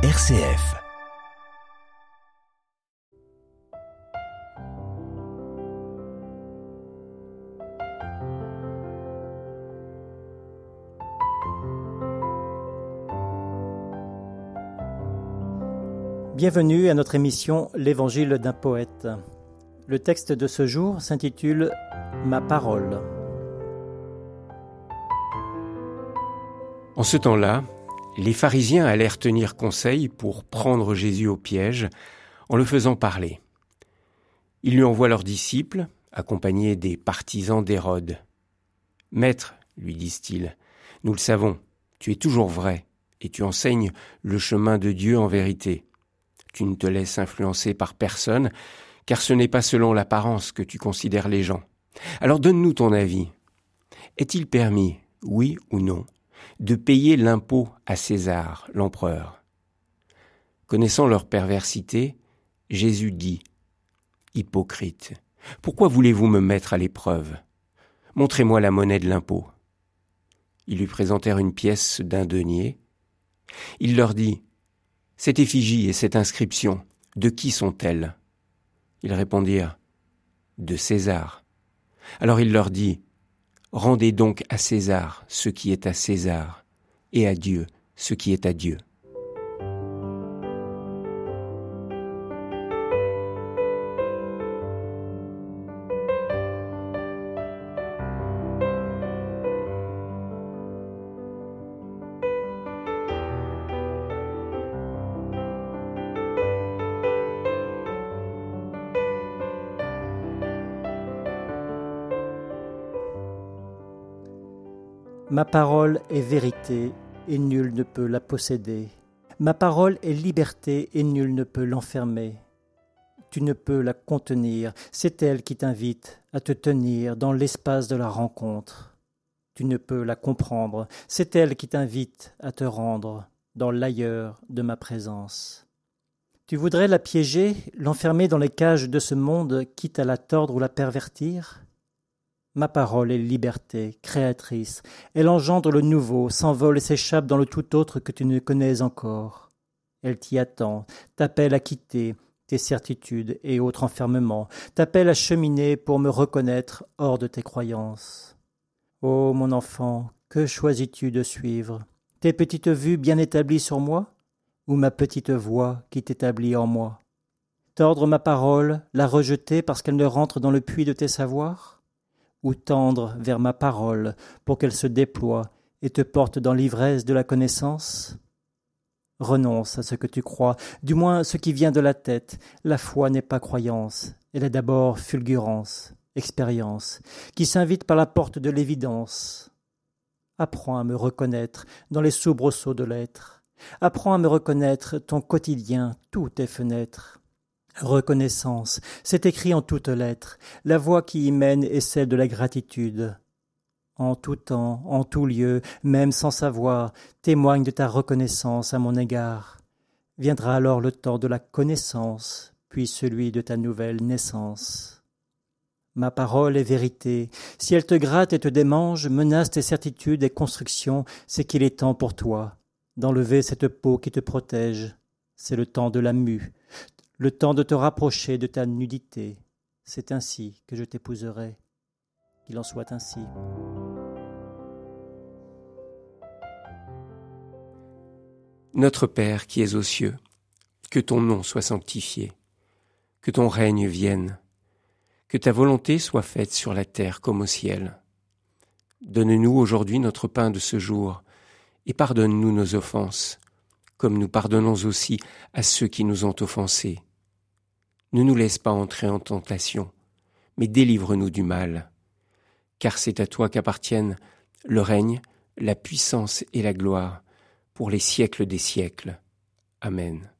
RCF. Bienvenue à notre émission L'Évangile d'un poète. Le texte de ce jour s'intitule Ma parole. En ce temps-là, les pharisiens allèrent tenir conseil pour prendre Jésus au piège en le faisant parler. Ils lui envoient leurs disciples, accompagnés des partisans d'Hérode. Maître, lui disent-ils, nous le savons, tu es toujours vrai, et tu enseignes le chemin de Dieu en vérité. Tu ne te laisses influencer par personne, car ce n'est pas selon l'apparence que tu considères les gens. Alors donne-nous ton avis. Est-il permis, oui ou non, de payer l'impôt à César, l'empereur. Connaissant leur perversité, Jésus dit Hypocrite, pourquoi voulez-vous me mettre à l'épreuve? Montrez-moi la monnaie de l'impôt. Ils lui présentèrent une pièce d'un denier. Il leur dit Cette effigie et cette inscription, de qui sont-elles? Ils répondirent De César. Alors il leur dit Rendez donc à César ce qui est à César, et à Dieu ce qui est à Dieu. Ma parole est vérité et nul ne peut la posséder. Ma parole est liberté et nul ne peut l'enfermer. Tu ne peux la contenir, c'est elle qui t'invite à te tenir dans l'espace de la rencontre. Tu ne peux la comprendre, c'est elle qui t'invite à te rendre dans l'ailleurs de ma présence. Tu voudrais la piéger, l'enfermer dans les cages de ce monde, quitte à la tordre ou la pervertir? Ma parole est liberté, créatrice. Elle engendre le nouveau, s'envole et s'échappe dans le tout autre que tu ne connais encore. Elle t'y attend, t'appelle à quitter tes certitudes et autres enfermements, t'appelle à cheminer pour me reconnaître hors de tes croyances. Ô mon enfant, que choisis-tu de suivre? Tes petites vues bien établies sur moi? Ou ma petite voix qui t'établit en moi? Tordre ma parole, la rejeter parce qu'elle ne rentre dans le puits de tes savoirs? Ou tendre vers ma parole pour qu'elle se déploie et te porte dans l'ivresse de la connaissance? Renonce à ce que tu crois, du moins ce qui vient de la tête. La foi n'est pas croyance, elle est d'abord fulgurance, expérience, qui s'invite par la porte de l'évidence. Apprends à me reconnaître dans les soubresauts de l'être. Apprends à me reconnaître ton quotidien, toutes tes fenêtres. Reconnaissance, c'est écrit en toutes lettres. La voie qui y mène est celle de la gratitude. En tout temps, en tout lieu, même sans savoir, témoigne de ta reconnaissance à mon égard. Viendra alors le temps de la connaissance, puis celui de ta nouvelle naissance. Ma parole est vérité. Si elle te gratte et te démange, menace tes certitudes et constructions, c'est qu'il est temps pour toi d'enlever cette peau qui te protège. C'est le temps de la mue, le temps de te rapprocher de ta nudité. C'est ainsi que je t'épouserai. Qu'il en soit ainsi. Notre Père qui es aux cieux, que ton nom soit sanctifié, que ton règne vienne, que ta volonté soit faite sur la terre comme au ciel. Donne-nous aujourd'hui notre pain de ce jour, et pardonne-nous nos offenses, comme nous pardonnons aussi à ceux qui nous ont offensés ne nous laisse pas entrer en tentation, mais délivre-nous du mal. Car c'est à toi qu'appartiennent le règne, la puissance et la gloire pour les siècles des siècles. Amen.